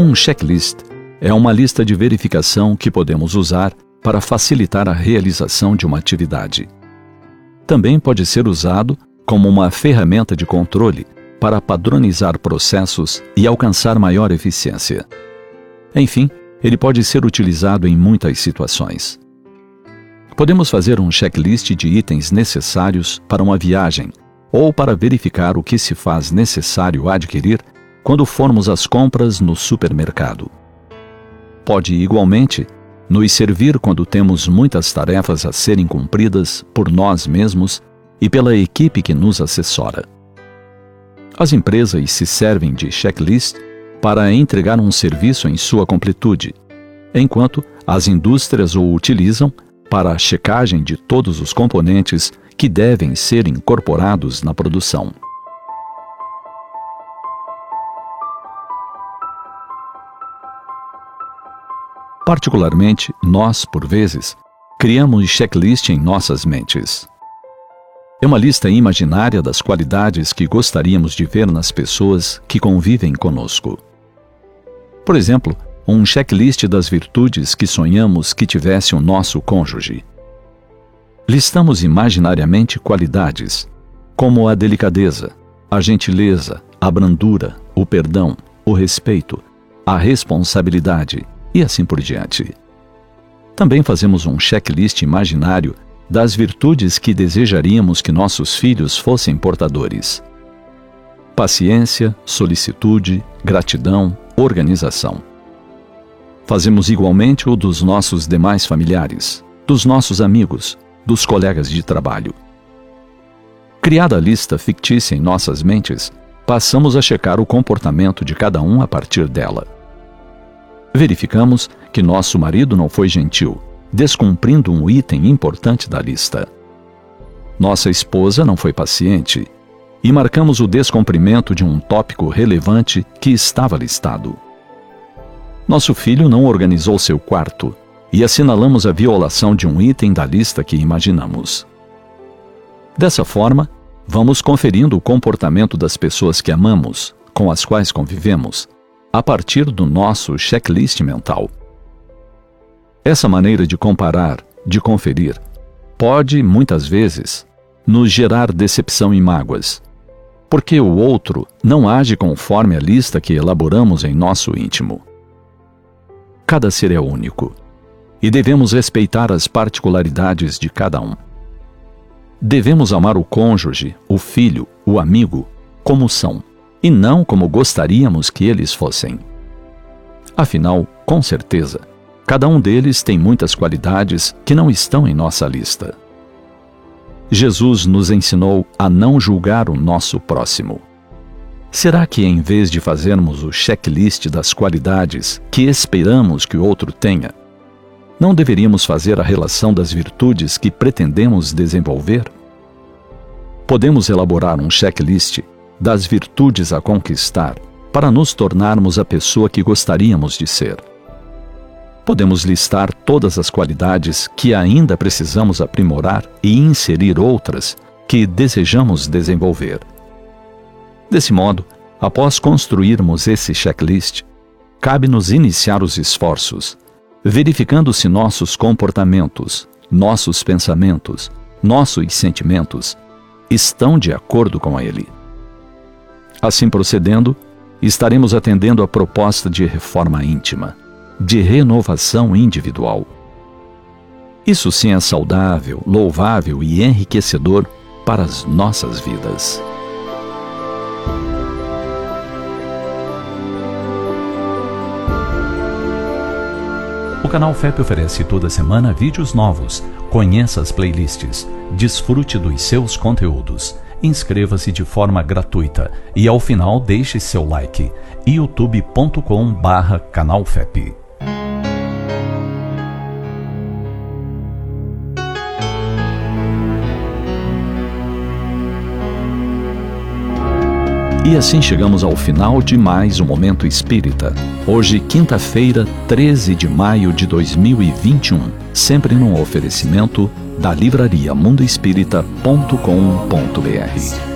Um checklist é uma lista de verificação que podemos usar para facilitar a realização de uma atividade. Também pode ser usado como uma ferramenta de controle para padronizar processos e alcançar maior eficiência. Enfim, ele pode ser utilizado em muitas situações. Podemos fazer um checklist de itens necessários para uma viagem ou para verificar o que se faz necessário adquirir quando formos às compras no supermercado. Pode, igualmente, nos servir quando temos muitas tarefas a serem cumpridas por nós mesmos e pela equipe que nos assessora. As empresas se servem de checklist para entregar um serviço em sua completude, enquanto as indústrias o utilizam para a checagem de todos os componentes que devem ser incorporados na produção. Particularmente, nós, por vezes, criamos checklist em nossas mentes. É uma lista imaginária das qualidades que gostaríamos de ver nas pessoas que convivem conosco. Por exemplo, um checklist das virtudes que sonhamos que tivesse o nosso cônjuge. Listamos imaginariamente qualidades, como a delicadeza, a gentileza, a brandura, o perdão, o respeito, a responsabilidade, e assim por diante. Também fazemos um checklist imaginário das virtudes que desejaríamos que nossos filhos fossem portadores: paciência, solicitude, gratidão, organização. Fazemos igualmente o dos nossos demais familiares, dos nossos amigos, dos colegas de trabalho. Criada a lista fictícia em nossas mentes, passamos a checar o comportamento de cada um a partir dela. Verificamos que nosso marido não foi gentil, descumprindo um item importante da lista. Nossa esposa não foi paciente e marcamos o descumprimento de um tópico relevante que estava listado. Nosso filho não organizou seu quarto e assinalamos a violação de um item da lista que imaginamos. Dessa forma, vamos conferindo o comportamento das pessoas que amamos, com as quais convivemos, a partir do nosso checklist mental. Essa maneira de comparar, de conferir, pode, muitas vezes, nos gerar decepção e mágoas, porque o outro não age conforme a lista que elaboramos em nosso íntimo. Cada ser é único e devemos respeitar as particularidades de cada um. Devemos amar o cônjuge, o filho, o amigo, como são e não como gostaríamos que eles fossem. Afinal, com certeza, cada um deles tem muitas qualidades que não estão em nossa lista. Jesus nos ensinou a não julgar o nosso próximo. Será que, em vez de fazermos o checklist das qualidades que esperamos que o outro tenha, não deveríamos fazer a relação das virtudes que pretendemos desenvolver? Podemos elaborar um checklist das virtudes a conquistar para nos tornarmos a pessoa que gostaríamos de ser. Podemos listar todas as qualidades que ainda precisamos aprimorar e inserir outras que desejamos desenvolver. Desse modo, após construirmos esse checklist, cabe-nos iniciar os esforços, verificando se nossos comportamentos, nossos pensamentos, nossos sentimentos estão de acordo com ele. Assim procedendo, estaremos atendendo à proposta de reforma íntima, de renovação individual. Isso sim é saudável, louvável e enriquecedor para as nossas vidas. O canal FEP oferece toda semana vídeos novos. Conheça as playlists, desfrute dos seus conteúdos inscreva-se de forma gratuita e ao final deixe seu like. youtube.com/canalfep. E assim chegamos ao final de mais um Momento Espírita. Hoje, quinta-feira, 13 de maio de 2021. Sempre num oferecimento da livraria mundoespírita.com.br.